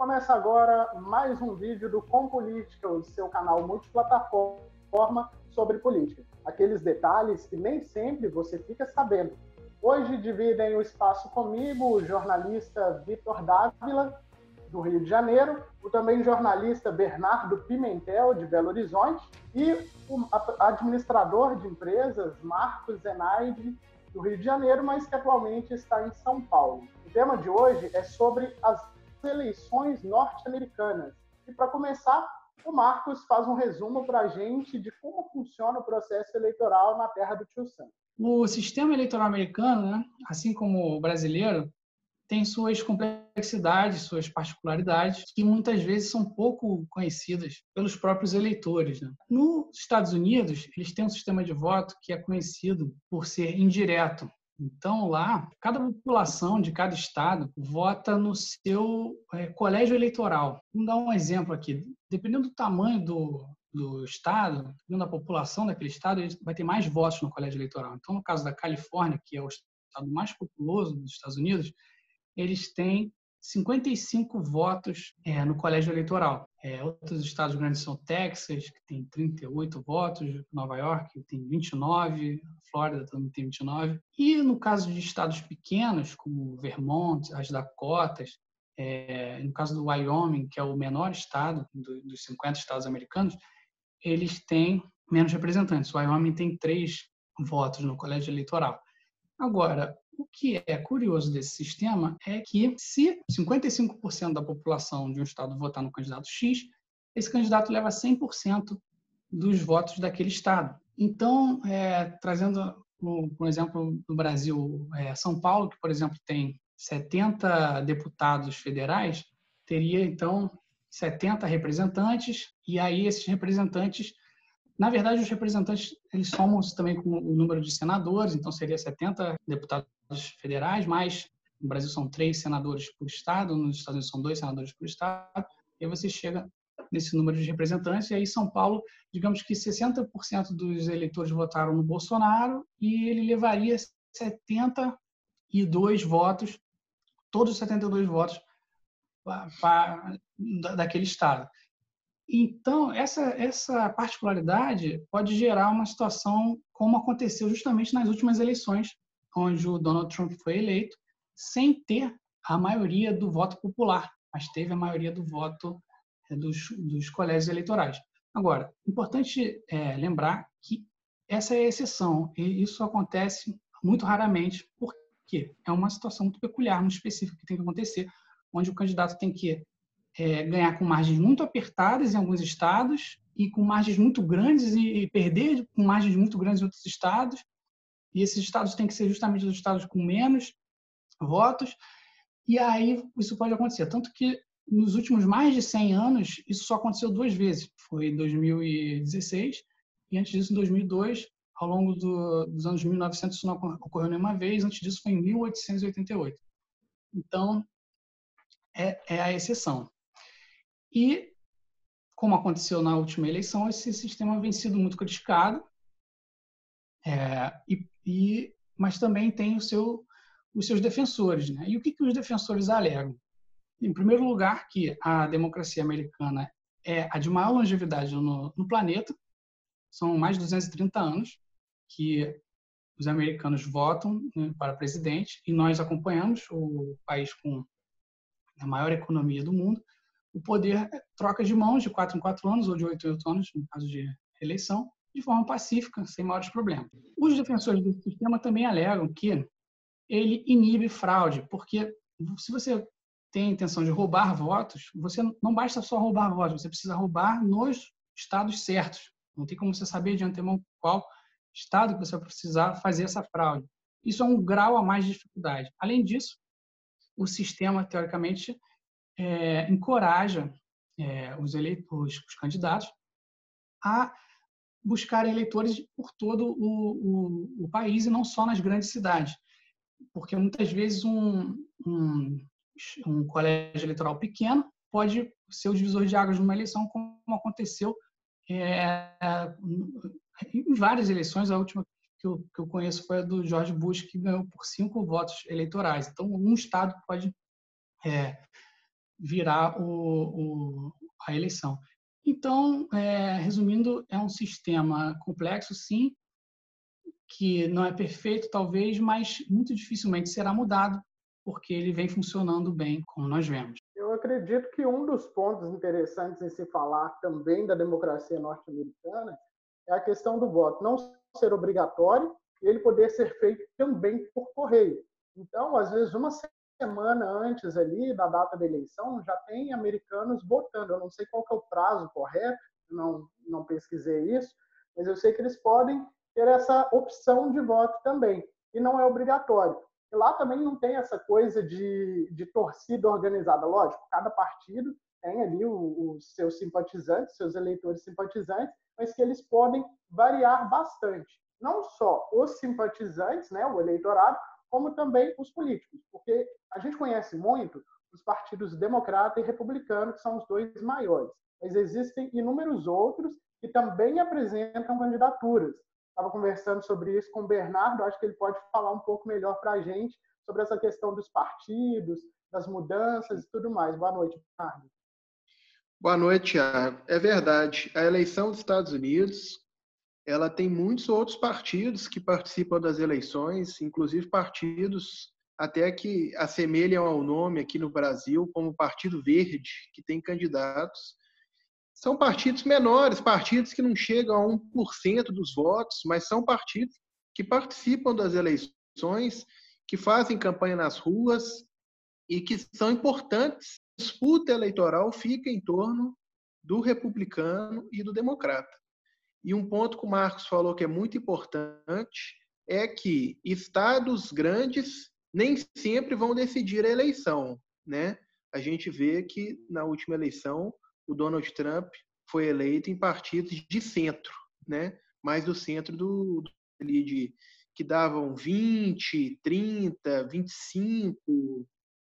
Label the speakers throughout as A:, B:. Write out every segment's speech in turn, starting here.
A: Começa agora mais um vídeo do Com Política, o seu canal multiplataforma sobre política. Aqueles detalhes que nem sempre você fica sabendo. Hoje dividem o espaço comigo o jornalista Vitor Dávila, do Rio de Janeiro, o também jornalista Bernardo Pimentel, de Belo Horizonte, e o administrador de empresas Marcos Zenaide, do Rio de Janeiro, mas que atualmente está em São Paulo. O tema de hoje é sobre as eleições norte-americanas. E para começar, o Marcos faz um resumo para a gente de como funciona o processo eleitoral na terra do Tio Sam.
B: O sistema eleitoral americano, né, assim como o brasileiro, tem suas complexidades, suas particularidades, que muitas vezes são pouco conhecidas pelos próprios eleitores. Né? Nos Estados Unidos, eles têm um sistema de voto que é conhecido por ser indireto. Então, lá, cada população de cada estado vota no seu é, colégio eleitoral. Vamos dar um exemplo aqui. Dependendo do tamanho do, do estado, dependendo da população daquele estado, ele vai ter mais votos no colégio eleitoral. Então, no caso da Califórnia, que é o estado mais populoso dos Estados Unidos, eles têm 55 votos é, no colégio eleitoral. É, outros estados grandes são Texas, que tem 38 votos, Nova York tem 29, Flórida também tem 29. E no caso de estados pequenos, como Vermont, as Dakotas, é, no caso do Wyoming, que é o menor estado do, dos 50 estados americanos, eles têm menos representantes. O Wyoming tem três votos no colégio eleitoral. Agora, o que é curioso desse sistema é que, se 55% da população de um estado votar no candidato X, esse candidato leva 100% dos votos daquele estado. Então, é, trazendo, por exemplo, no Brasil, é, São Paulo, que, por exemplo, tem 70 deputados federais, teria, então, 70 representantes, e aí esses representantes na verdade, os representantes eles somam também com o número de senadores, então seria 70 deputados federais, mais no Brasil são três senadores por estado, nos Estados Unidos são dois senadores por estado, e aí você chega nesse número de representantes, e aí São Paulo, digamos que 60% dos eleitores votaram no Bolsonaro, e ele levaria 72 votos, todos os 72 votos daquele estado. Então, essa, essa particularidade pode gerar uma situação como aconteceu justamente nas últimas eleições, onde o Donald Trump foi eleito, sem ter a maioria do voto popular, mas teve a maioria do voto é, dos, dos colégios eleitorais. Agora, importante é, lembrar que essa é a exceção, e isso acontece muito raramente, porque é uma situação muito peculiar, muito específica que tem que acontecer, onde o candidato tem que é, ganhar com margens muito apertadas em alguns estados e com margens muito grandes e, e perder com margens muito grandes em outros estados. E esses estados têm que ser justamente os estados com menos votos. E aí isso pode acontecer. Tanto que nos últimos mais de 100 anos, isso só aconteceu duas vezes. Foi em 2016 e antes disso em 2002. Ao longo do, dos anos 1900 isso não ocorreu nenhuma vez. Antes disso foi em 1888. Então, é, é a exceção. E, como aconteceu na última eleição, esse sistema vem sido muito criticado, é, e, e, mas também tem o seu, os seus defensores. Né? E o que, que os defensores alegam? Em primeiro lugar, que a democracia americana é a de maior longevidade no, no planeta, são mais de 230 anos que os americanos votam né, para presidente e nós acompanhamos o país com a maior economia do mundo o poder troca de mãos de quatro em quatro anos ou de oito em oito anos, no caso de eleição, de forma pacífica, sem maiores problemas. Os defensores do sistema também alegam que ele inibe fraude, porque se você tem a intenção de roubar votos, você não basta só roubar votos, você precisa roubar nos estados certos. Não tem como você saber de antemão qual estado que você vai precisar fazer essa fraude. Isso é um grau a mais de dificuldade. Além disso, o sistema, teoricamente, é, encoraja é, os, eleitores, os candidatos a buscar eleitores por todo o, o, o, país e não só nas grandes cidades. Porque muitas vezes um, um, um colégio eleitoral pequeno pode ser o divisor de águas numa eleição, como aconteceu é, em várias eleições. A última que eu, que eu conheço foi a do George Bush, que ganhou por cinco votos eleitorais. Então, um estado pode é, virar o, o, a eleição. Então, é, resumindo, é um sistema complexo, sim, que não é perfeito, talvez, mas muito dificilmente será mudado, porque ele vem funcionando bem, como nós vemos.
A: Eu acredito que um dos pontos interessantes em se falar também da democracia norte-americana é a questão do voto não ser obrigatório e ele poder ser feito também por correio. Então, às vezes, uma semana antes ali da data da eleição, já tem americanos votando. Eu não sei qual é o prazo correto, não, não pesquisei isso, mas eu sei que eles podem ter essa opção de voto também, e não é obrigatório. E lá também não tem essa coisa de, de torcida organizada. Lógico, cada partido tem ali os seus simpatizantes, seus eleitores simpatizantes, mas que eles podem variar bastante. Não só os simpatizantes, né, o eleitorado, como também os políticos, porque a gente conhece muito os partidos democrata e republicano, que são os dois maiores, mas existem inúmeros outros que também apresentam candidaturas. Estava conversando sobre isso com o Bernardo, acho que ele pode falar um pouco melhor para a gente sobre essa questão dos partidos, das mudanças e tudo mais. Boa noite, Bernardo.
C: Boa noite, Thiago. É verdade. A eleição dos Estados Unidos ela tem muitos outros partidos que participam das eleições, inclusive partidos até que assemelham ao nome aqui no Brasil, como o Partido Verde, que tem candidatos. São partidos menores, partidos que não chegam a 1% dos votos, mas são partidos que participam das eleições, que fazem campanha nas ruas e que são importantes. A disputa eleitoral fica em torno do republicano e do democrata. E um ponto que o Marcos falou que é muito importante é que estados grandes nem sempre vão decidir a eleição, né? A gente vê que na última eleição o Donald Trump foi eleito em partidos de centro, né? Mais do centro do, do ali de que davam 20, 30, 25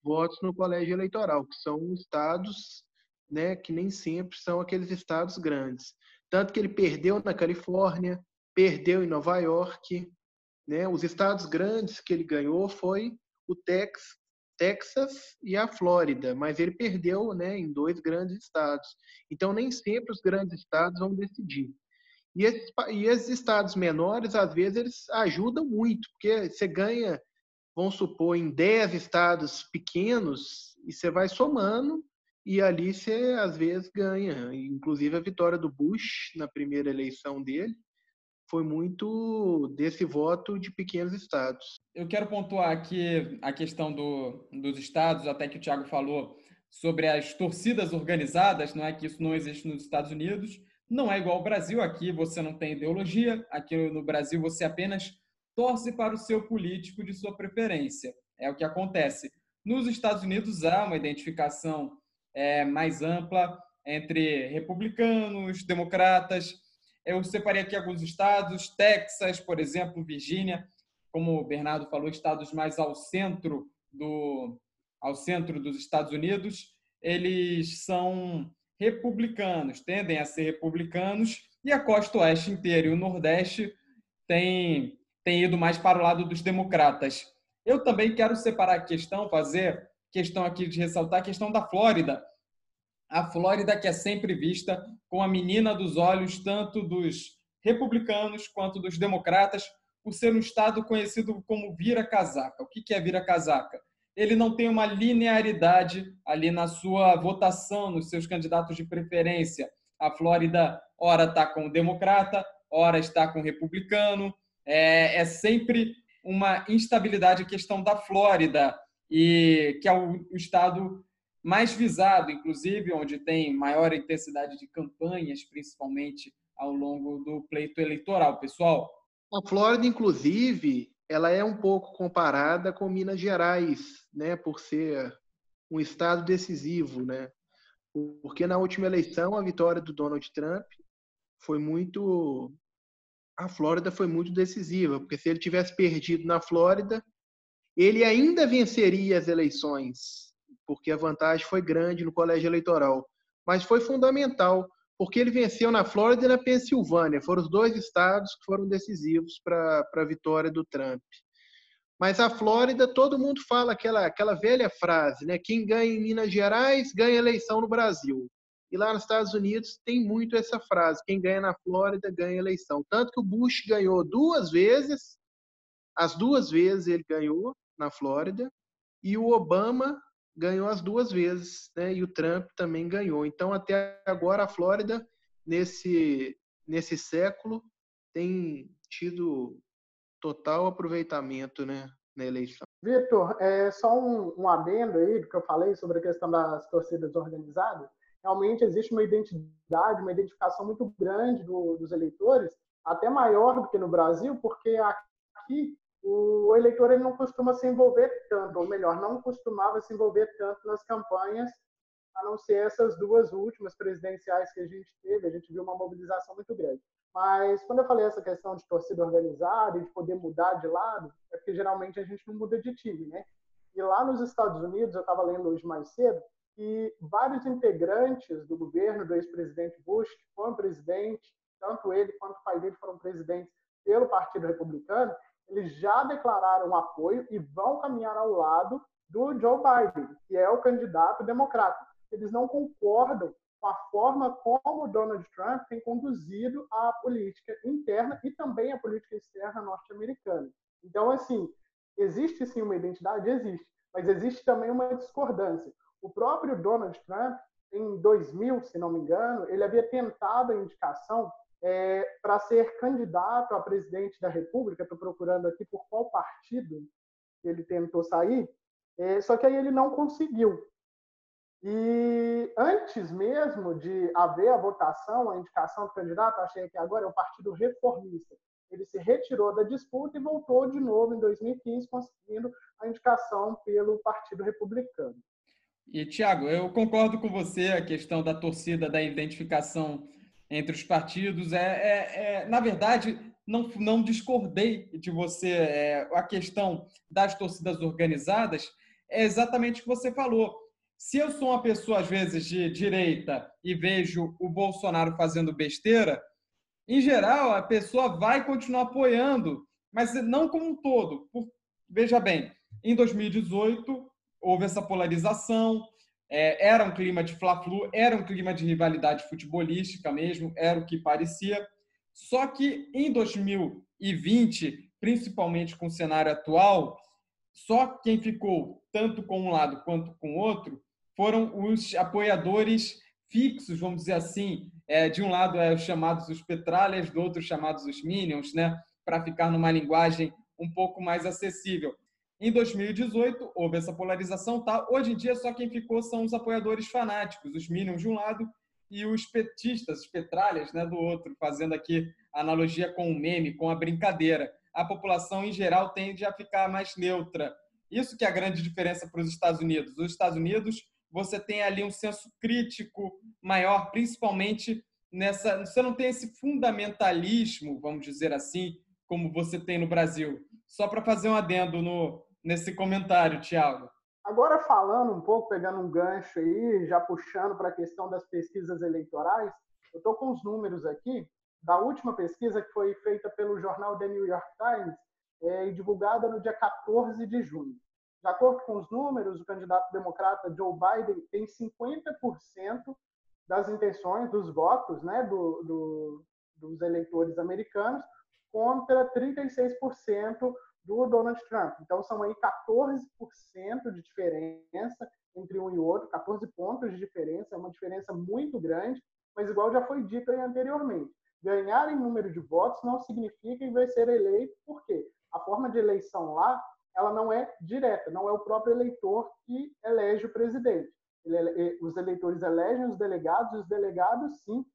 C: votos no colégio eleitoral, que são estados, né, que nem sempre são aqueles estados grandes. Tanto que ele perdeu na Califórnia, perdeu em Nova York. Né? Os estados grandes que ele ganhou foi o Tex, Texas e a Flórida, mas ele perdeu né, em dois grandes estados. Então, nem sempre os grandes estados vão decidir. E esses, e esses estados menores, às vezes, eles ajudam muito, porque você ganha, vamos supor, em 10 estados pequenos, e você vai somando, e ali você às vezes ganha. Inclusive a vitória do Bush na primeira eleição dele foi muito desse voto de pequenos estados.
D: Eu quero pontuar aqui a questão do, dos estados, até que o Tiago falou sobre as torcidas organizadas, não é que isso não existe nos Estados Unidos, não é igual ao Brasil, aqui você não tem ideologia, aqui no Brasil você apenas torce para o seu político de sua preferência. É o que acontece. Nos Estados Unidos há uma identificação é, mais ampla entre republicanos, democratas. Eu separei aqui alguns estados, Texas, por exemplo, Virgínia, como o Bernardo falou, estados mais ao centro do ao centro dos Estados Unidos, eles são republicanos, tendem a ser republicanos, e a costa oeste inteira e o nordeste tem, tem ido mais para o lado dos democratas. Eu também quero separar a questão, fazer questão aqui de ressaltar a questão da Flórida. A Flórida que é sempre vista como a menina dos olhos tanto dos republicanos quanto dos democratas, por ser um estado conhecido como vira-casaca. O que é vira-casaca? Ele não tem uma linearidade ali na sua votação, nos seus candidatos de preferência. A Flórida, ora está com o democrata, ora está com o republicano. É, é sempre uma instabilidade a questão da Flórida e que é o, o estado mais visado, inclusive, onde tem maior intensidade de campanhas, principalmente ao longo do pleito eleitoral, pessoal.
C: A Flórida, inclusive, ela é um pouco comparada com Minas Gerais, né, por ser um estado decisivo, né? Porque na última eleição a vitória do Donald Trump foi muito a Flórida foi muito decisiva, porque se ele tivesse perdido na Flórida, ele ainda venceria as eleições, porque a vantagem foi grande no colégio eleitoral. Mas foi fundamental, porque ele venceu na Flórida e na Pensilvânia. Foram os dois estados que foram decisivos para a vitória do Trump. Mas a Flórida, todo mundo fala aquela, aquela velha frase, né? Quem ganha em Minas Gerais ganha eleição no Brasil. E lá nos Estados Unidos tem muito essa frase: quem ganha na Flórida ganha eleição. Tanto que o Bush ganhou duas vezes, as duas vezes ele ganhou na Flórida, e o Obama ganhou as duas vezes, né? E o Trump também ganhou. Então, até agora, a Flórida, nesse, nesse século, tem tido total aproveitamento né, na eleição.
A: Vitor, é só um, um adendo aí do que eu falei sobre a questão das torcidas organizadas. Realmente existe uma identidade, uma identificação muito grande do, dos eleitores, até maior do que no Brasil, porque aqui o eleitor ele não costuma se envolver tanto, ou melhor, não costumava se envolver tanto nas campanhas, a não ser essas duas últimas presidenciais que a gente teve, a gente viu uma mobilização muito grande. Mas quando eu falei essa questão de torcida organizada e de poder mudar de lado, é porque geralmente a gente não muda de time, né? E lá nos Estados Unidos, eu estava lendo hoje mais cedo, que vários integrantes do governo do ex-presidente Bush, que foram presidente, tanto ele quanto o pai dele foram presidentes pelo Partido Republicano, eles já declararam apoio e vão caminhar ao lado do Joe Biden, que é o candidato democrata. Eles não concordam com a forma como Donald Trump tem conduzido a política interna e também a política externa norte-americana. Então, assim, existe sim uma identidade? Existe, mas existe também uma discordância. O próprio Donald Trump, em 2000, se não me engano, ele havia tentado a indicação é, para ser candidato a presidente da República. Estou procurando aqui por qual partido ele tentou sair. É, só que aí ele não conseguiu. E antes mesmo de haver a votação, a indicação do candidato, achei que agora é o Partido Reformista. Ele se retirou da disputa e voltou de novo em 2015, conseguindo a indicação pelo Partido Republicano.
D: E, Tiago, eu concordo com você, a questão da torcida, da identificação entre os partidos. É, é, é na verdade, não, não discordei de você. É, a questão das torcidas organizadas é exatamente o que você falou. Se eu sou uma pessoa, às vezes, de direita e vejo o Bolsonaro fazendo besteira, em geral, a pessoa vai continuar apoiando, mas não como um todo. Por, veja bem, em 2018, houve essa polarização, é, era um clima de fla-flu, era um clima de rivalidade futebolística mesmo, era o que parecia. Só que em 2020, principalmente com o cenário atual, só quem ficou tanto com um lado quanto com o outro foram os apoiadores fixos, vamos dizer assim. É, de um lado é os chamados os petralhas, do outro chamados os minions, né? Para ficar numa linguagem um pouco mais acessível. Em 2018, houve essa polarização. Tá? Hoje em dia, só quem ficou são os apoiadores fanáticos, os Minions de um lado e os petistas, os petralhas né, do outro, fazendo aqui analogia com o meme, com a brincadeira. A população, em geral, tende a ficar mais neutra. Isso que é a grande diferença para os Estados Unidos. Os Estados Unidos, você tem ali um senso crítico maior, principalmente nessa... Você não tem esse fundamentalismo, vamos dizer assim, como você tem no Brasil. Só para fazer um adendo no, nesse comentário, Tiago.
A: Agora falando um pouco, pegando um gancho aí, já puxando para a questão das pesquisas eleitorais, eu estou com os números aqui da última pesquisa que foi feita pelo jornal The New York Times é, e divulgada no dia 14 de junho. De acordo com os números, o candidato democrata Joe Biden tem 50% das intenções, dos votos né, do, do, dos eleitores americanos, contra 36% do Donald Trump. Então, são aí 14% de diferença entre um e outro, 14 pontos de diferença, é uma diferença muito grande, mas igual já foi dito anteriormente, ganhar em número de votos não significa que vai ser eleito, por quê? A forma de eleição lá, ela não é direta, não é o próprio eleitor que elege o presidente. Ele, os eleitores elegem os delegados, e os delegados, sim,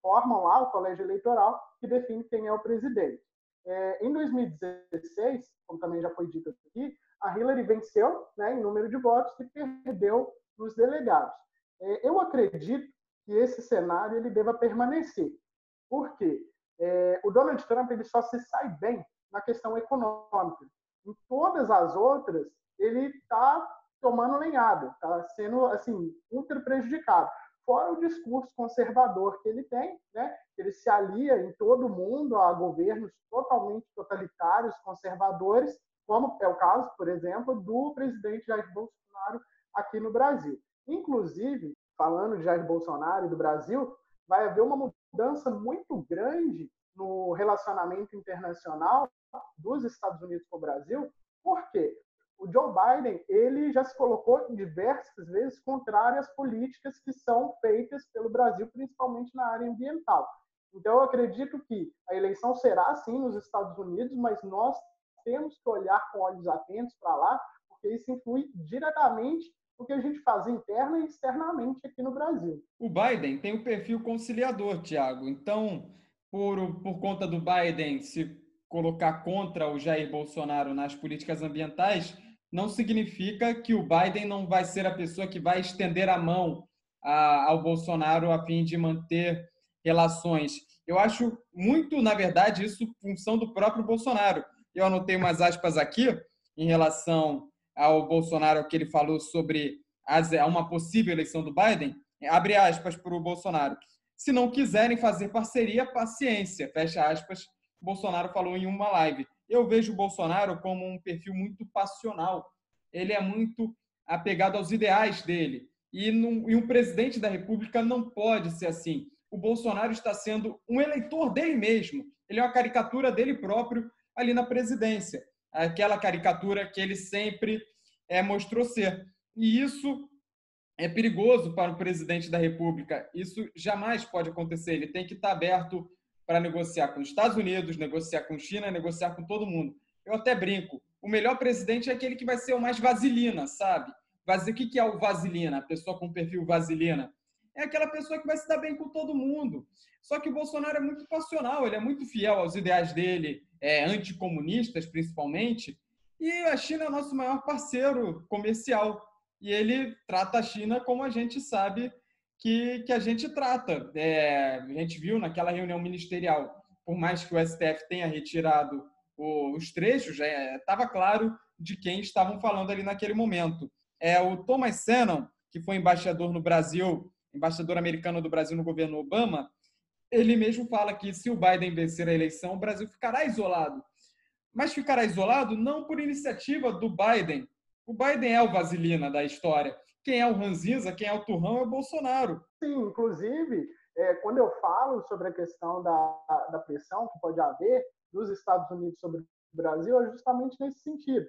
A: formam lá o colégio eleitoral que define quem é o presidente. É, em 2016, como também já foi dito aqui, a Hillary venceu né, em número de votos e perdeu nos delegados. É, eu acredito que esse cenário ele deva permanecer. Por quê? É, o Donald Trump ele só se sai bem na questão econômica. Em todas as outras, ele está tomando lenhada, está sendo assim ultra prejudicado. Fora o discurso conservador que ele tem, né? ele se alia em todo o mundo a governos totalmente totalitários, conservadores, como é o caso, por exemplo, do presidente Jair Bolsonaro aqui no Brasil. Inclusive, falando de Jair Bolsonaro e do Brasil, vai haver uma mudança muito grande no relacionamento internacional dos Estados Unidos com o Brasil, porque o Joe Biden ele já se colocou diversas vezes contrário às políticas que são feitas pelo Brasil, principalmente na área ambiental. Então, eu acredito que a eleição será sim nos Estados Unidos, mas nós temos que olhar com olhos atentos para lá, porque isso influi diretamente no que a gente faz interna e externamente aqui no Brasil.
D: O Biden tem um perfil conciliador, Tiago. Então, por, por conta do Biden se colocar contra o Jair Bolsonaro nas políticas ambientais, não significa que o Biden não vai ser a pessoa que vai estender a mão a, ao Bolsonaro a fim de manter relações. Eu acho muito, na verdade, isso função do próprio Bolsonaro. Eu anotei umas aspas aqui em relação ao Bolsonaro, que ele falou sobre uma possível eleição do Biden. Abre aspas para o Bolsonaro. Se não quiserem fazer parceria, paciência. Fecha aspas. Bolsonaro falou em uma live. Eu vejo o Bolsonaro como um perfil muito passional. Ele é muito apegado aos ideais dele. E, e um presidente da República não pode ser assim o Bolsonaro está sendo um eleitor dele mesmo. Ele é uma caricatura dele próprio ali na presidência. Aquela caricatura que ele sempre é, mostrou ser. E isso é perigoso para o presidente da República. Isso jamais pode acontecer. Ele tem que estar aberto para negociar com os Estados Unidos, negociar com China, negociar com todo mundo. Eu até brinco. O melhor presidente é aquele que vai ser o mais vaselina, sabe? O que é o vaselina? A pessoa com perfil vaselina é aquela pessoa que vai se dar bem com todo mundo. Só que o Bolsonaro é muito passional, ele é muito fiel aos ideais dele, é, anticomunistas principalmente, e a China é o nosso maior parceiro comercial. E ele trata a China como a gente sabe que, que a gente trata. É, a gente viu naquela reunião ministerial, por mais que o STF tenha retirado os trechos, estava claro de quem estavam falando ali naquele momento. É o Thomas Sennon, que foi embaixador no Brasil embaixador americano do Brasil no governo Obama, ele mesmo fala que se o Biden vencer a eleição, o Brasil ficará isolado. Mas ficará isolado não por iniciativa do Biden. O Biden é o vaselina da história. Quem é o ranzinza, quem é o turrão é o Bolsonaro.
A: Sim, inclusive, é, quando eu falo sobre a questão da, da pressão que pode haver dos Estados Unidos sobre o Brasil, é justamente nesse sentido.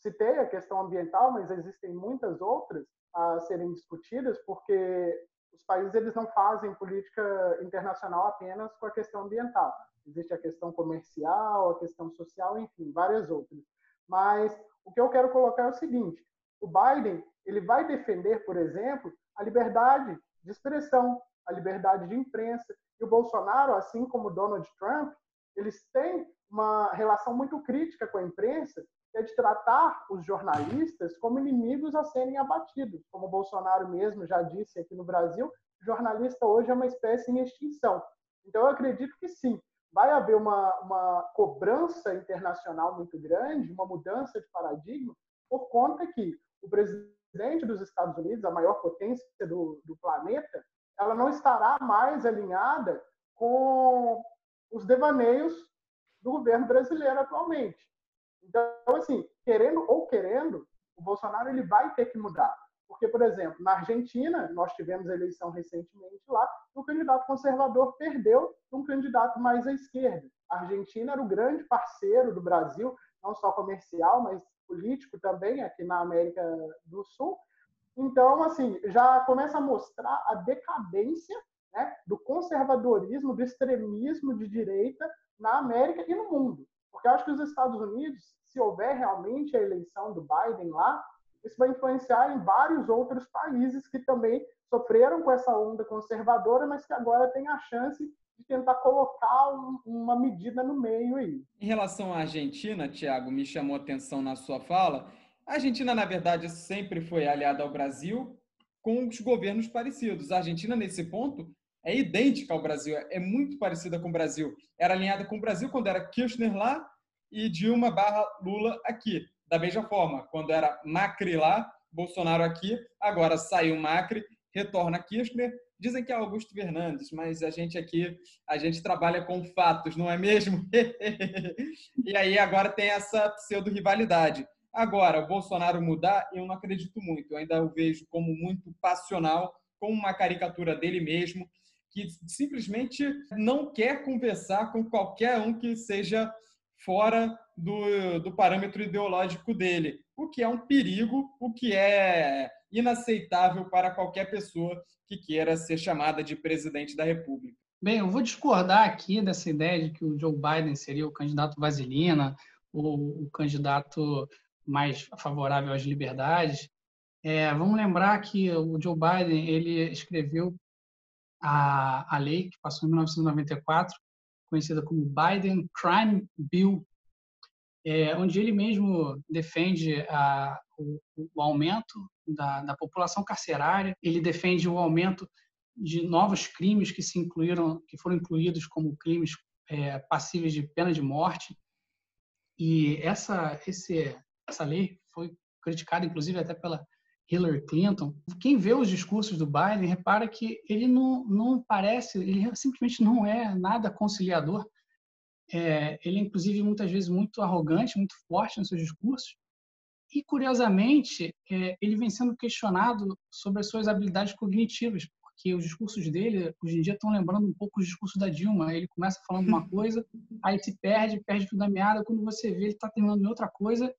A: Citei a questão ambiental, mas existem muitas outras a serem discutidas, porque os países eles não fazem política internacional apenas com a questão ambiental. Existe a questão comercial, a questão social, enfim, várias outras. Mas o que eu quero colocar é o seguinte: o Biden ele vai defender, por exemplo, a liberdade de expressão, a liberdade de imprensa. E o Bolsonaro, assim como Donald Trump, eles têm uma relação muito crítica com a imprensa é de tratar os jornalistas como inimigos a serem abatidos. Como o Bolsonaro mesmo já disse aqui no Brasil, jornalista hoje é uma espécie em extinção. Então, eu acredito que sim, vai haver uma, uma cobrança internacional muito grande, uma mudança de paradigma, por conta que o presidente dos Estados Unidos, a maior potência do, do planeta, ela não estará mais alinhada com os devaneios do governo brasileiro atualmente. Então, assim, querendo ou querendo, o Bolsonaro ele vai ter que mudar. Porque, por exemplo, na Argentina, nós tivemos eleição recentemente lá, o candidato conservador perdeu um candidato mais à esquerda. A Argentina era o grande parceiro do Brasil, não só comercial, mas político também, aqui na América do Sul. Então, assim, já começa a mostrar a decadência né, do conservadorismo, do extremismo de direita na América e no mundo. Porque eu acho que os Estados Unidos, se houver realmente a eleição do Biden lá, isso vai influenciar em vários outros países que também sofreram com essa onda conservadora, mas que agora têm a chance de tentar colocar uma medida no meio aí.
D: Em relação à Argentina, Tiago, me chamou a atenção na sua fala. A Argentina, na verdade, sempre foi aliada ao Brasil com os governos parecidos. A Argentina, nesse ponto, é idêntica ao Brasil, é muito parecida com o Brasil. Era alinhada com o Brasil quando era Kirchner lá e Dilma barra Lula aqui. Da mesma forma, quando era Macri lá, Bolsonaro aqui, agora saiu Macri, retorna Kirchner, dizem que é Augusto Fernandes, mas a gente aqui, a gente trabalha com fatos, não é mesmo? e aí agora tem essa pseudo-rivalidade. Agora, o Bolsonaro mudar, eu não acredito muito. Eu ainda o vejo como muito passional, como uma caricatura dele mesmo, que simplesmente não quer conversar com qualquer um que seja fora do, do parâmetro ideológico dele, o que é um perigo, o que é inaceitável para qualquer pessoa que queira ser chamada de presidente da República.
B: Bem, eu vou discordar aqui dessa ideia de que o Joe Biden seria o candidato vaselina, ou o candidato mais favorável às liberdades. É, vamos lembrar que o Joe Biden ele escreveu a, a lei que passou em 1994, conhecida como Biden Crime Bill, é, onde ele mesmo defende a, o, o, aumento da, da, população carcerária, ele defende o aumento de novos crimes que se incluíram, que foram incluídos como crimes é, passíveis de pena de morte. E essa, esse, essa lei foi criticada, inclusive, até pela Hillary Clinton. Quem vê os discursos do Biden repara que ele não, não parece, ele simplesmente não é nada conciliador. É, ele é, inclusive, muitas vezes muito arrogante, muito forte nos seus discursos. E, curiosamente, é, ele vem sendo questionado sobre as suas habilidades cognitivas, porque os discursos dele, hoje em dia, estão lembrando um pouco os discursos da Dilma. Ele começa falando uma coisa, aí se perde, perde tudo a meada. Quando você vê, ele está terminando em outra coisa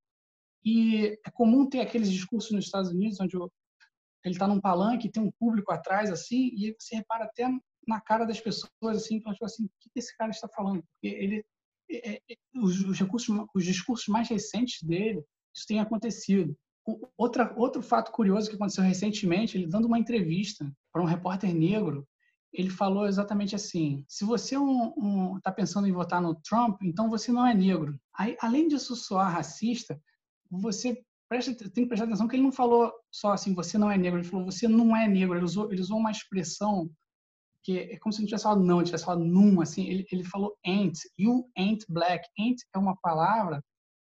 B: e é comum ter aqueles discursos nos Estados Unidos onde ele está num palanque, tem um público atrás assim, e você repara até na cara das pessoas assim, tipo assim, o que esse cara está falando? Porque ele é, é, é, os, os, recursos, os discursos mais recentes dele, isso tem acontecido. Outra, outro fato curioso que aconteceu recentemente, ele dando uma entrevista para um repórter negro, ele falou exatamente assim: se você está um, um, tá pensando em votar no Trump, então você não é negro. Aí, além disso soar racista, você presta, tem que prestar atenção que ele não falou só assim, você não é negro, ele falou, você não é negro. Ele usou, ele usou uma expressão que é como se ele tivesse falado não, ele tivesse falado num, assim, ele, ele falou ain't, you ain't black. Ain't é uma palavra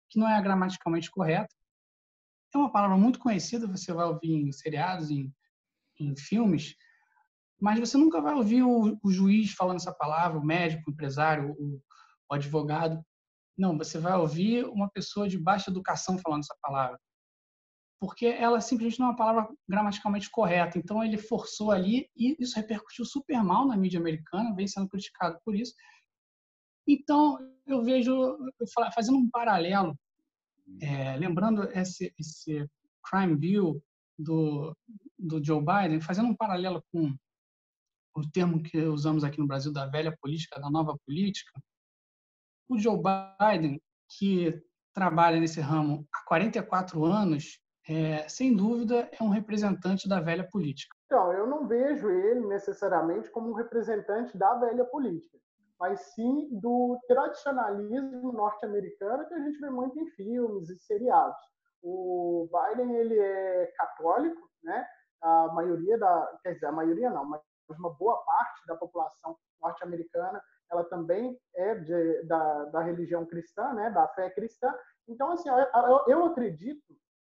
B: que não é gramaticalmente correta. É uma palavra muito conhecida, você vai ouvir em seriados, em, em filmes, mas você nunca vai ouvir o, o juiz falando essa palavra, o médico, o empresário, o, o advogado. Não, você vai ouvir uma pessoa de baixa educação falando essa palavra. Porque ela simplesmente não é uma palavra gramaticalmente correta. Então ele forçou ali e isso repercutiu super mal na mídia americana, vem sendo criticado por isso. Então eu vejo, fazendo um paralelo, é, lembrando esse, esse crime bill do, do Joe Biden, fazendo um paralelo com o termo que usamos aqui no Brasil da velha política, da nova política, o Joe Biden, que trabalha nesse ramo há 44 anos, é, sem dúvida é um representante da velha política.
A: Então, eu não vejo ele necessariamente como um representante da velha política, mas sim do tradicionalismo norte-americano que a gente vê muito em filmes e seriados. O Biden ele é católico, né? A maioria da, quer dizer, a maioria não, mas uma boa parte da população norte-americana ela também é de, da, da religião cristã, né, da fé cristã. Então, assim, eu, eu acredito,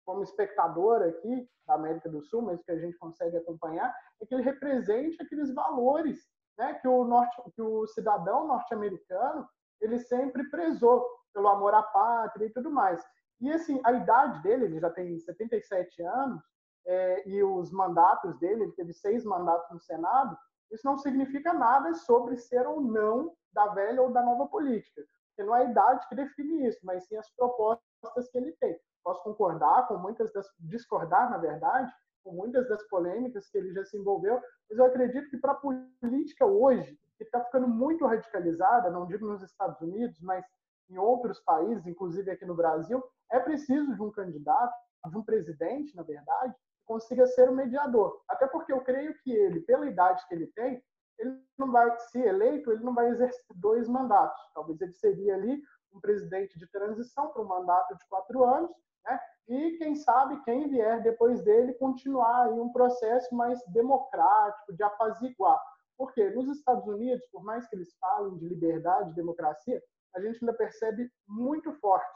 A: como espectador aqui da América do Sul, mas que a gente consegue acompanhar, é que ele represente aqueles valores né, que, o norte, que o cidadão norte-americano ele sempre prezou pelo amor à pátria e tudo mais. E assim, a idade dele, ele já tem 77 anos, é, e os mandatos dele, ele teve seis mandatos no Senado, isso não significa nada sobre ser ou não da velha ou da nova política, porque não é a idade que define isso, mas sim as propostas que ele tem. Posso concordar com muitas das discordar, na verdade, com muitas das polêmicas que ele já se envolveu, mas eu acredito que para a política hoje, que está ficando muito radicalizada, não digo nos Estados Unidos, mas em outros países, inclusive aqui no Brasil, é preciso de um candidato, de um presidente, na verdade, consiga ser o mediador. Até porque eu creio que ele, pela idade que ele tem, ele não vai, se eleito, ele não vai exercer dois mandatos. Talvez ele seria ali um presidente de transição para um mandato de quatro anos, né? E quem sabe quem vier depois dele continuar aí um processo mais democrático de apaziguar. Porque nos Estados Unidos, por mais que eles falem de liberdade, de democracia, a gente ainda percebe muito forte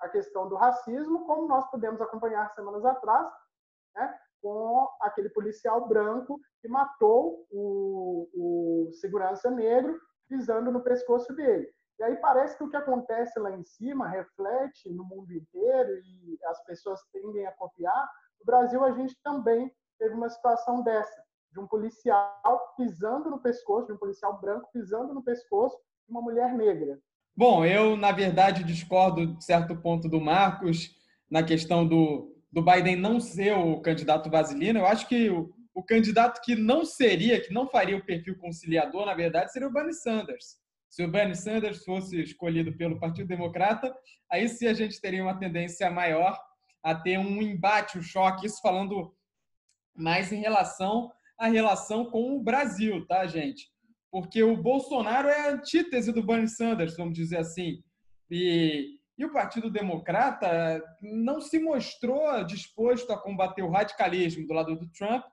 A: a questão do racismo, como nós pudemos acompanhar semanas atrás né? com aquele policial branco que matou o, o segurança negro pisando no pescoço dele. E aí parece que o que acontece lá em cima reflete no mundo inteiro e as pessoas tendem a copiar. No Brasil, a gente também teve uma situação dessa, de um policial pisando no pescoço, de um policial branco pisando no pescoço de uma mulher negra.
D: Bom, eu, na verdade, discordo de certo ponto do Marcos na questão do, do Biden não ser o candidato vaselino. Eu acho que o, o candidato que não seria, que não faria o perfil conciliador, na verdade, seria o Bernie Sanders. Se o Bernie Sanders fosse escolhido pelo Partido Democrata, aí sim a gente teria uma tendência maior a ter um embate, um choque, isso falando mais em relação à relação com o Brasil, tá, gente? porque o Bolsonaro é a antítese do Bernie Sanders, vamos dizer assim. E, e o Partido Democrata não se mostrou disposto a combater o radicalismo do lado do Trump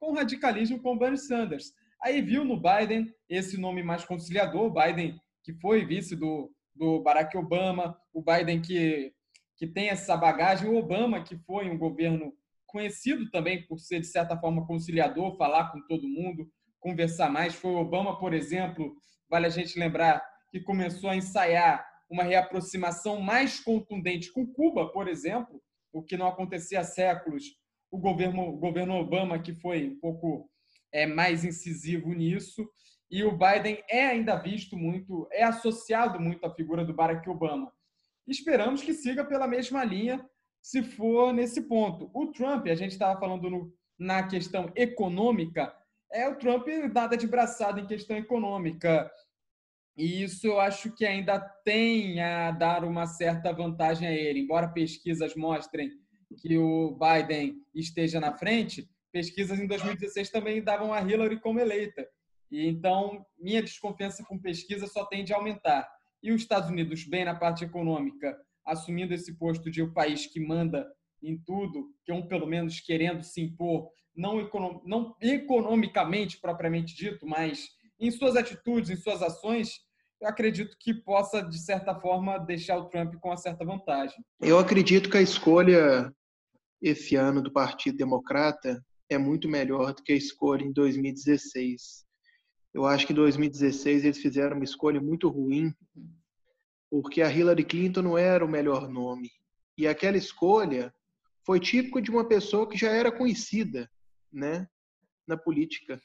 D: com o radicalismo com o Bernie Sanders. Aí viu no Biden esse nome mais conciliador, Biden que foi vice do, do Barack Obama, o Biden que, que tem essa bagagem, o Obama que foi um governo conhecido também por ser, de certa forma, conciliador, falar com todo mundo, conversar mais. Foi o Obama, por exemplo, vale a gente lembrar, que começou a ensaiar uma reaproximação mais contundente com Cuba, por exemplo, o que não acontecia há séculos. O governo, o governo Obama, que foi um pouco é, mais incisivo nisso, e o Biden é ainda visto muito, é associado muito à figura do Barack Obama. Esperamos que siga pela mesma linha, se for nesse ponto. O Trump, a gente estava falando no, na questão econômica, é o Trump nada de braçada em questão econômica. E isso eu acho que ainda tem a dar uma certa vantagem a ele. Embora pesquisas mostrem que o Biden esteja na frente, pesquisas em 2016 também davam a Hillary como eleita. E então, minha desconfiança com pesquisa só tende a aumentar. E os Estados Unidos, bem na parte econômica, assumindo esse posto de o país que manda em tudo, que um pelo menos querendo se impor não, econom, não economicamente propriamente dito, mas em suas atitudes, em suas ações, eu acredito que possa, de certa forma, deixar o Trump com uma certa vantagem.
C: Eu acredito que a escolha esse ano do Partido Democrata é muito melhor do que a escolha em 2016. Eu acho que em 2016 eles fizeram uma escolha muito ruim, porque a Hillary Clinton não era o melhor nome. E aquela escolha foi típico de uma pessoa que já era conhecida né, na política,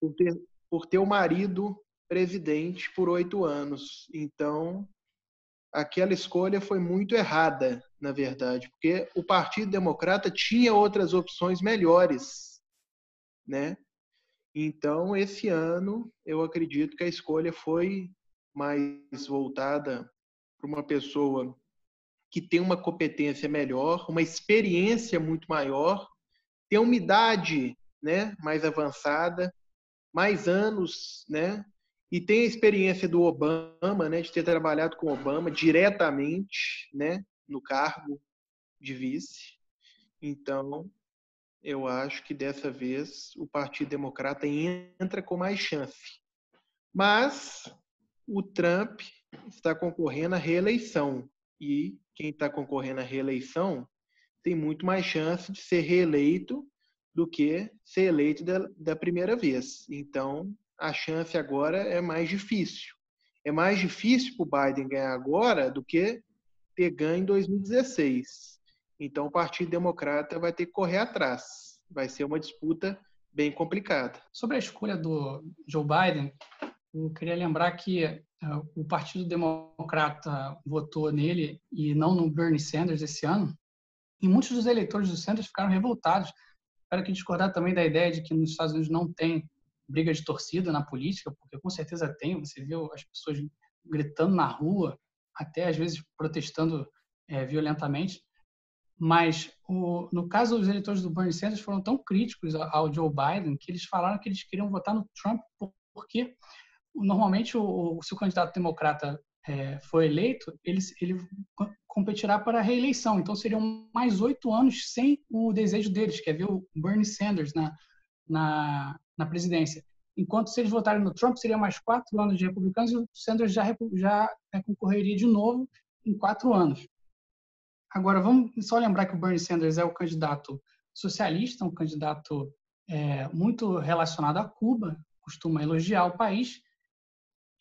C: por ter, por ter o marido presidente por oito anos. Então, aquela escolha foi muito errada, na verdade, porque o Partido Democrata tinha outras opções melhores, né? Então, esse ano, eu acredito que a escolha foi mais voltada para uma pessoa que tem uma competência melhor, uma experiência muito maior tem umidade né, mais avançada, mais anos, né? E tem a experiência do Obama, né, de ter trabalhado com Obama diretamente, né, no cargo de vice. Então, eu acho que dessa vez o Partido Democrata entra com mais chance. Mas o Trump está concorrendo à reeleição. E quem está concorrendo à reeleição tem muito mais chance de ser reeleito do que ser eleito da, da primeira vez. Então, a chance agora é mais difícil. É mais difícil para o Biden ganhar agora do que ter ganho em 2016. Então, o Partido Democrata vai ter que correr atrás. Vai ser uma disputa bem complicada.
B: Sobre a escolha do Joe Biden, eu queria lembrar que uh, o Partido Democrata votou nele e não no Bernie Sanders esse ano, e muitos dos eleitores do Sanders ficaram revoltados. Quero aqui discordar também da ideia de que nos Estados Unidos não tem briga de torcida na política, porque com certeza tem. Você viu as pessoas gritando na rua, até às vezes protestando é, violentamente. Mas o, no caso, os eleitores do Bernie Sanders foram tão críticos ao Joe Biden que eles falaram que eles queriam votar no Trump porque normalmente o, se o candidato democrata é, for eleito, ele, ele competirá para a reeleição. Então, seriam mais oito anos sem o desejo deles, que é ver o Bernie Sanders na, na, na presidência. Enquanto se eles votarem no Trump, seriam mais quatro anos de republicanos e o Sanders já, já é, concorreria de novo em quatro anos. Agora, vamos só lembrar que o Bernie Sanders é o candidato socialista, um candidato é, muito relacionado a Cuba, costuma elogiar o país.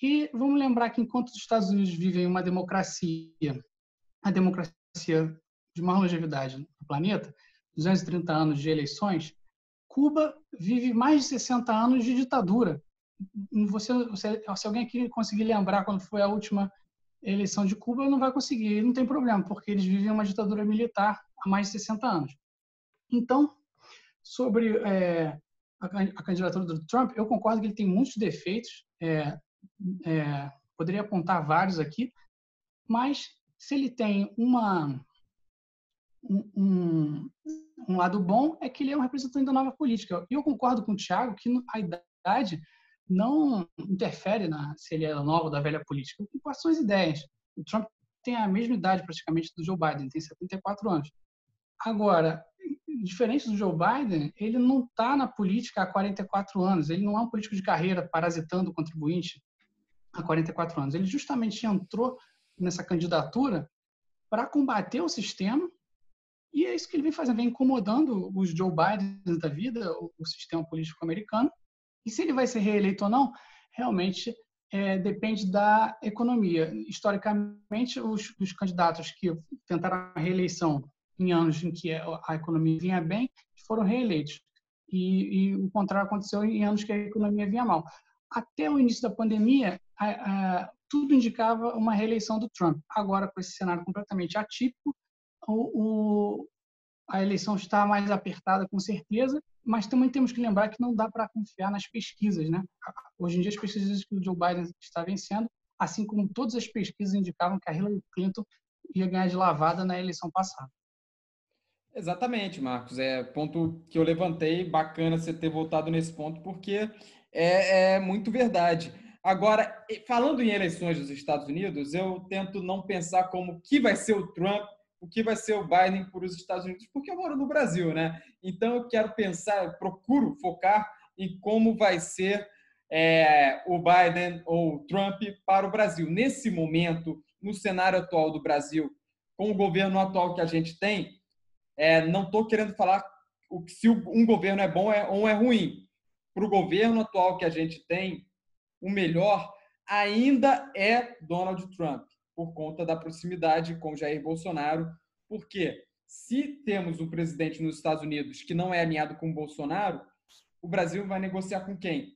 B: E vamos lembrar que enquanto os Estados Unidos vivem uma democracia, a democracia de maior longevidade no planeta, 230 anos de eleições, Cuba vive mais de 60 anos de ditadura. Você, você, se alguém aqui conseguir lembrar quando foi a última eleição de Cuba, não vai conseguir, não tem problema, porque eles vivem uma ditadura militar há mais de 60 anos. Então, sobre é, a, a, candidatura do Trump, eu concordo que ele tem muitos defeitos, é, é, poderia apontar vários aqui, mas se ele tem uma um, lado bom é que ele é um representante da nova política. E eu concordo com o Thiago que a idade não interfere na se ele é nova ou da velha política. Quais são as ideias? O Trump tem a mesma idade praticamente do Joe Biden, tem 74 anos. Agora, diferente do Joe Biden, ele não está na política há 44 anos. Ele não é um político de carreira parasitando o contribuinte há 44 anos. Ele justamente entrou nessa candidatura para combater o sistema e é isso que ele vem fazendo, vem incomodando os Joe Biden da vida, o, o sistema político americano. E se ele vai ser reeleito ou não, realmente é, depende da economia. Historicamente, os, os, candidatos que tentaram a reeleição em anos em que a economia vinha bem foram reeleitos. E, e o contrário aconteceu em anos que a economia vinha mal. Até o início da pandemia, a, a, tudo indicava uma reeleição do Trump. Agora, com esse cenário completamente atípico, o, o, a eleição está mais apertada, com certeza, mas também temos que lembrar que não dá para confiar nas pesquisas. Né? Hoje em dia, as pesquisas que o Joe Biden está vencendo, assim como todas as pesquisas indicavam que a Hillary Clinton ia ganhar de lavada na eleição passada.
D: Exatamente, Marcos. É ponto que eu levantei. Bacana você ter voltado nesse ponto, porque é, é muito verdade. Agora, falando em eleições dos Estados Unidos, eu tento não pensar como que vai ser o Trump o que vai ser o Biden para os Estados Unidos, porque eu moro no Brasil, né? Então eu quero pensar, eu procuro focar em como vai ser é, o Biden ou o Trump para o Brasil. Nesse momento, no cenário atual do Brasil, com o governo atual que a gente tem, é, não estou querendo falar o, se um governo é bom é, ou é ruim. Para o governo atual que a gente tem, o melhor ainda é Donald Trump por conta da proximidade com Jair Bolsonaro. Porque se temos um presidente nos Estados Unidos que não é alinhado com Bolsonaro, o Brasil vai negociar com quem?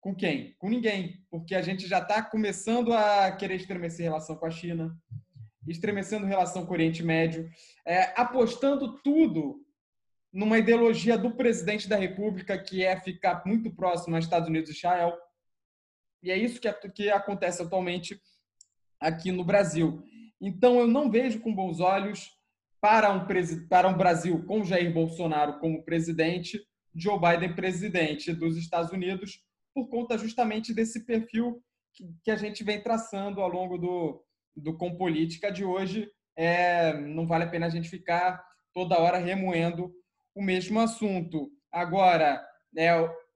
D: Com quem? Com ninguém, porque a gente já está começando a querer estremecer relação com a China, estremecendo relação com o Oriente Médio, é, apostando tudo numa ideologia do presidente da República que é ficar muito próximo aos Estados Unidos e Israel. E é isso que, é, que acontece atualmente aqui no Brasil. Então, eu não vejo com bons olhos para um, para um Brasil com Jair Bolsonaro como presidente, Joe Biden presidente dos Estados Unidos, por conta justamente desse perfil que, que a gente vem traçando ao longo do, do Com Política de hoje. É, não vale a pena a gente ficar toda hora remoendo o mesmo assunto. Agora, é,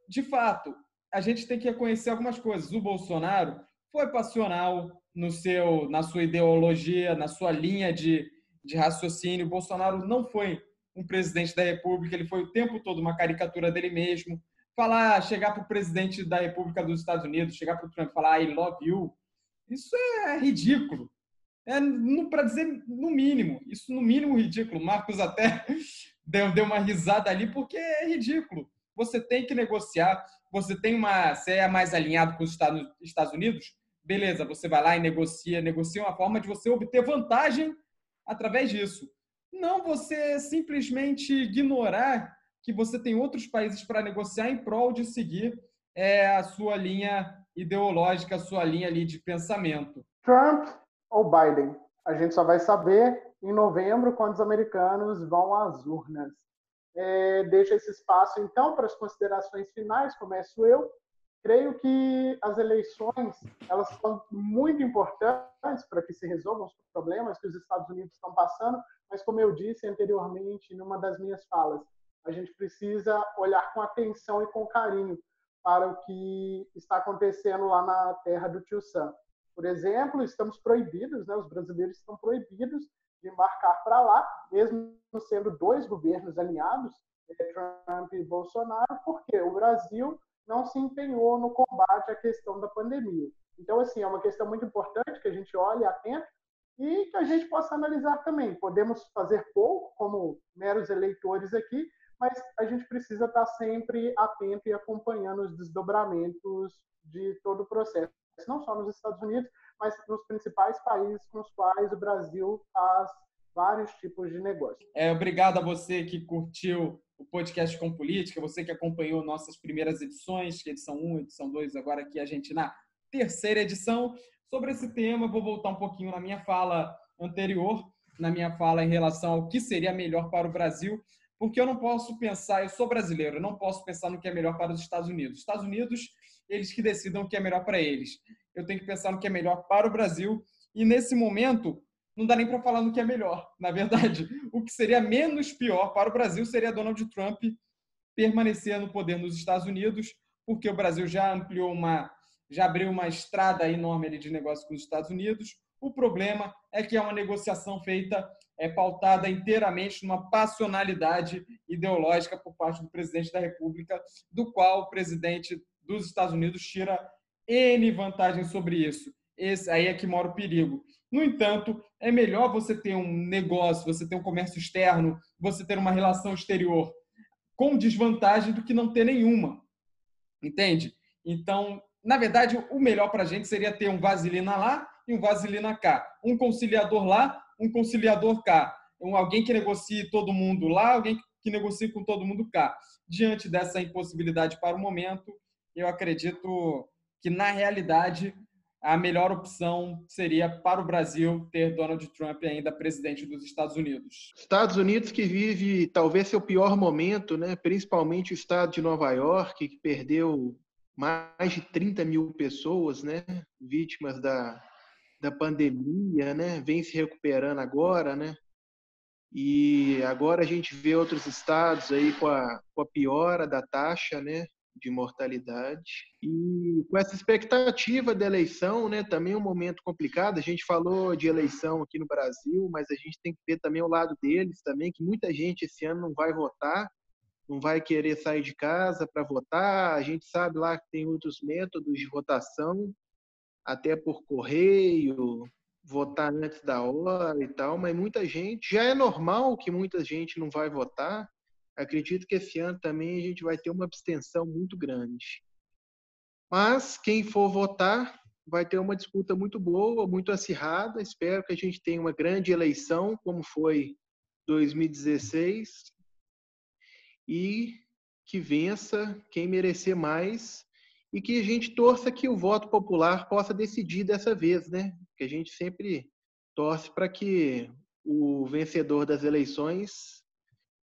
D: de fato, a gente tem que reconhecer algumas coisas. O Bolsonaro foi passional, no seu, na sua ideologia, na sua linha de, de raciocínio. Bolsonaro não foi um presidente da República, ele foi o tempo todo uma caricatura dele mesmo. Falar, chegar para o presidente da República dos Estados Unidos, chegar para o Trump e falar I love you, isso é ridículo. É para dizer no mínimo, isso no mínimo ridículo. Marcos até deu, deu uma risada ali porque é ridículo. Você tem que negociar, você tem uma, você é mais alinhado com os Estados Unidos, beleza, você vai lá e negocia, negocia uma forma de você obter vantagem através disso. Não você simplesmente ignorar que você tem outros países para negociar em prol de seguir é, a sua linha ideológica, a sua linha ali de pensamento.
A: Trump ou Biden? A gente só vai saber em novembro, quando os americanos vão às urnas. É, deixa esse espaço, então, para as considerações finais. Começo eu creio que as eleições elas são muito importantes para que se resolvam os problemas que os Estados Unidos estão passando, mas como eu disse anteriormente numa das minhas falas, a gente precisa olhar com atenção e com carinho para o que está acontecendo lá na terra do Tio Sam. Por exemplo, estamos proibidos, né, os brasileiros estão proibidos de embarcar para lá, mesmo sendo dois governos alinhados, é, Trump e Bolsonaro, porque o Brasil não se empenhou no combate à questão da pandemia. Então, assim, é uma questão muito importante que a gente olhe atento e que a gente possa analisar também. Podemos fazer pouco, como meros eleitores aqui, mas a gente precisa estar sempre atento e acompanhando os desdobramentos de todo o processo, não só nos Estados Unidos, mas nos principais países com os quais o Brasil faz vários tipos de negócio.
D: É, obrigado a você que curtiu o podcast com política, você que acompanhou nossas primeiras edições, edição 1, edição 2, agora aqui a gente na terceira edição. Sobre esse tema, vou voltar um pouquinho na minha fala anterior, na minha fala em relação ao que seria melhor para o Brasil, porque eu não posso pensar, eu sou brasileiro, eu não posso pensar no que é melhor para os Estados Unidos. Estados Unidos, eles que decidam o que é melhor para eles. Eu tenho que pensar no que é melhor para o Brasil, e nesse momento, não dá nem para falar no que é melhor. Na verdade, o que seria menos pior para o Brasil seria Donald Trump permanecer no poder nos Estados Unidos, porque o Brasil já ampliou uma, já abriu uma estrada enorme de negócio com os Estados Unidos. O problema é que é uma negociação feita, é pautada inteiramente numa passionalidade ideológica por parte do presidente da República, do qual o presidente dos Estados Unidos tira N vantagens sobre isso. Esse aí é que mora o perigo. No entanto, é melhor você ter um negócio, você ter um comércio externo, você ter uma relação exterior com desvantagem do que não ter nenhuma. Entende? Então, na verdade, o melhor para a gente seria ter um vaselina lá e um vaselina cá. Um conciliador lá, um conciliador cá. Um, alguém que negocie todo mundo lá, alguém que negocie com todo mundo cá. Diante dessa impossibilidade para o momento, eu acredito que, na realidade, a melhor opção seria para o Brasil ter Donald Trump ainda presidente dos Estados Unidos.
C: Estados Unidos que vive talvez seu pior momento, né? principalmente o estado de Nova York, que perdeu mais de 30 mil pessoas né? vítimas da, da pandemia, né? vem se recuperando agora, né? E agora a gente vê outros estados aí com a, com a piora da taxa, né? De mortalidade. E com essa expectativa da eleição, né, também é um momento complicado. A gente falou de eleição aqui no Brasil, mas a gente tem que ver também o lado deles também, que muita gente esse ano não vai votar, não vai querer sair de casa para votar. A gente sabe lá que tem outros métodos de votação, até por correio, votar antes da hora e tal, mas muita gente já é normal que muita gente não vai votar Acredito que esse ano também a gente vai ter uma abstenção muito grande. Mas quem for votar vai ter uma disputa muito boa, muito acirrada. Espero que a gente tenha uma grande eleição, como foi 2016, e que vença quem merecer mais e que a gente torça que o voto popular possa decidir dessa vez, né? Que a gente sempre torce para que o vencedor das eleições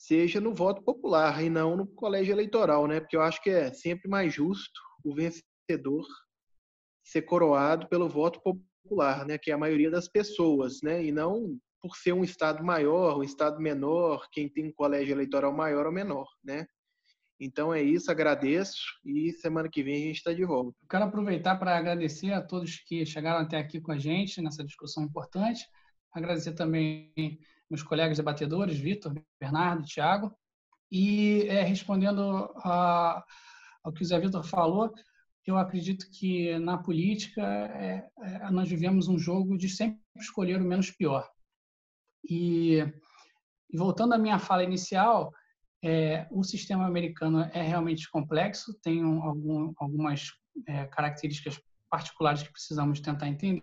C: seja no voto popular e não no colégio eleitoral, né? Porque eu acho que é sempre mais justo o vencedor ser coroado pelo voto popular, né? Que é a maioria das pessoas, né? E não por ser um estado maior, um estado menor, quem tem um colégio eleitoral maior ou menor, né? Então é isso, agradeço e semana que vem a gente está de volta.
B: Eu quero aproveitar para agradecer a todos que chegaram até aqui com a gente nessa discussão importante. Agradecer também meus colegas debatedores, Vitor, Bernardo, Tiago. E é, respondendo a, ao que o Zé Vitor falou, eu acredito que na política é, é, nós vivemos um jogo de sempre escolher o menos pior. E, e voltando à minha fala inicial, é, o sistema americano é realmente complexo, tem um, algum, algumas é, características particulares que precisamos tentar entender,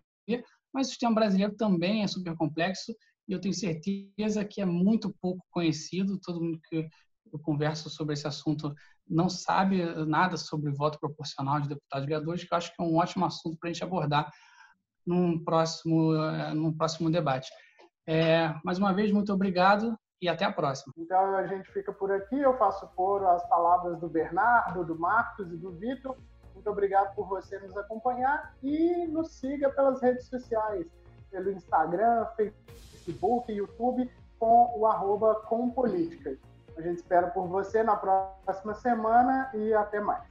B: mas o sistema brasileiro também é super complexo e eu tenho certeza que é muito pouco conhecido. Todo mundo que eu converso sobre esse assunto não sabe nada sobre voto proporcional de deputados e vereadores, que eu acho que é um ótimo assunto para a gente abordar num próximo, eh, num próximo debate. É, mais uma vez, muito obrigado e até a próxima.
A: Então, a gente fica por aqui. Eu faço coro às palavras do Bernardo, do Marcos e do Vitor. Muito obrigado por você nos acompanhar e nos siga pelas redes sociais, pelo Instagram, Facebook YouTube, com o arroba A gente espera por você na próxima semana e até mais.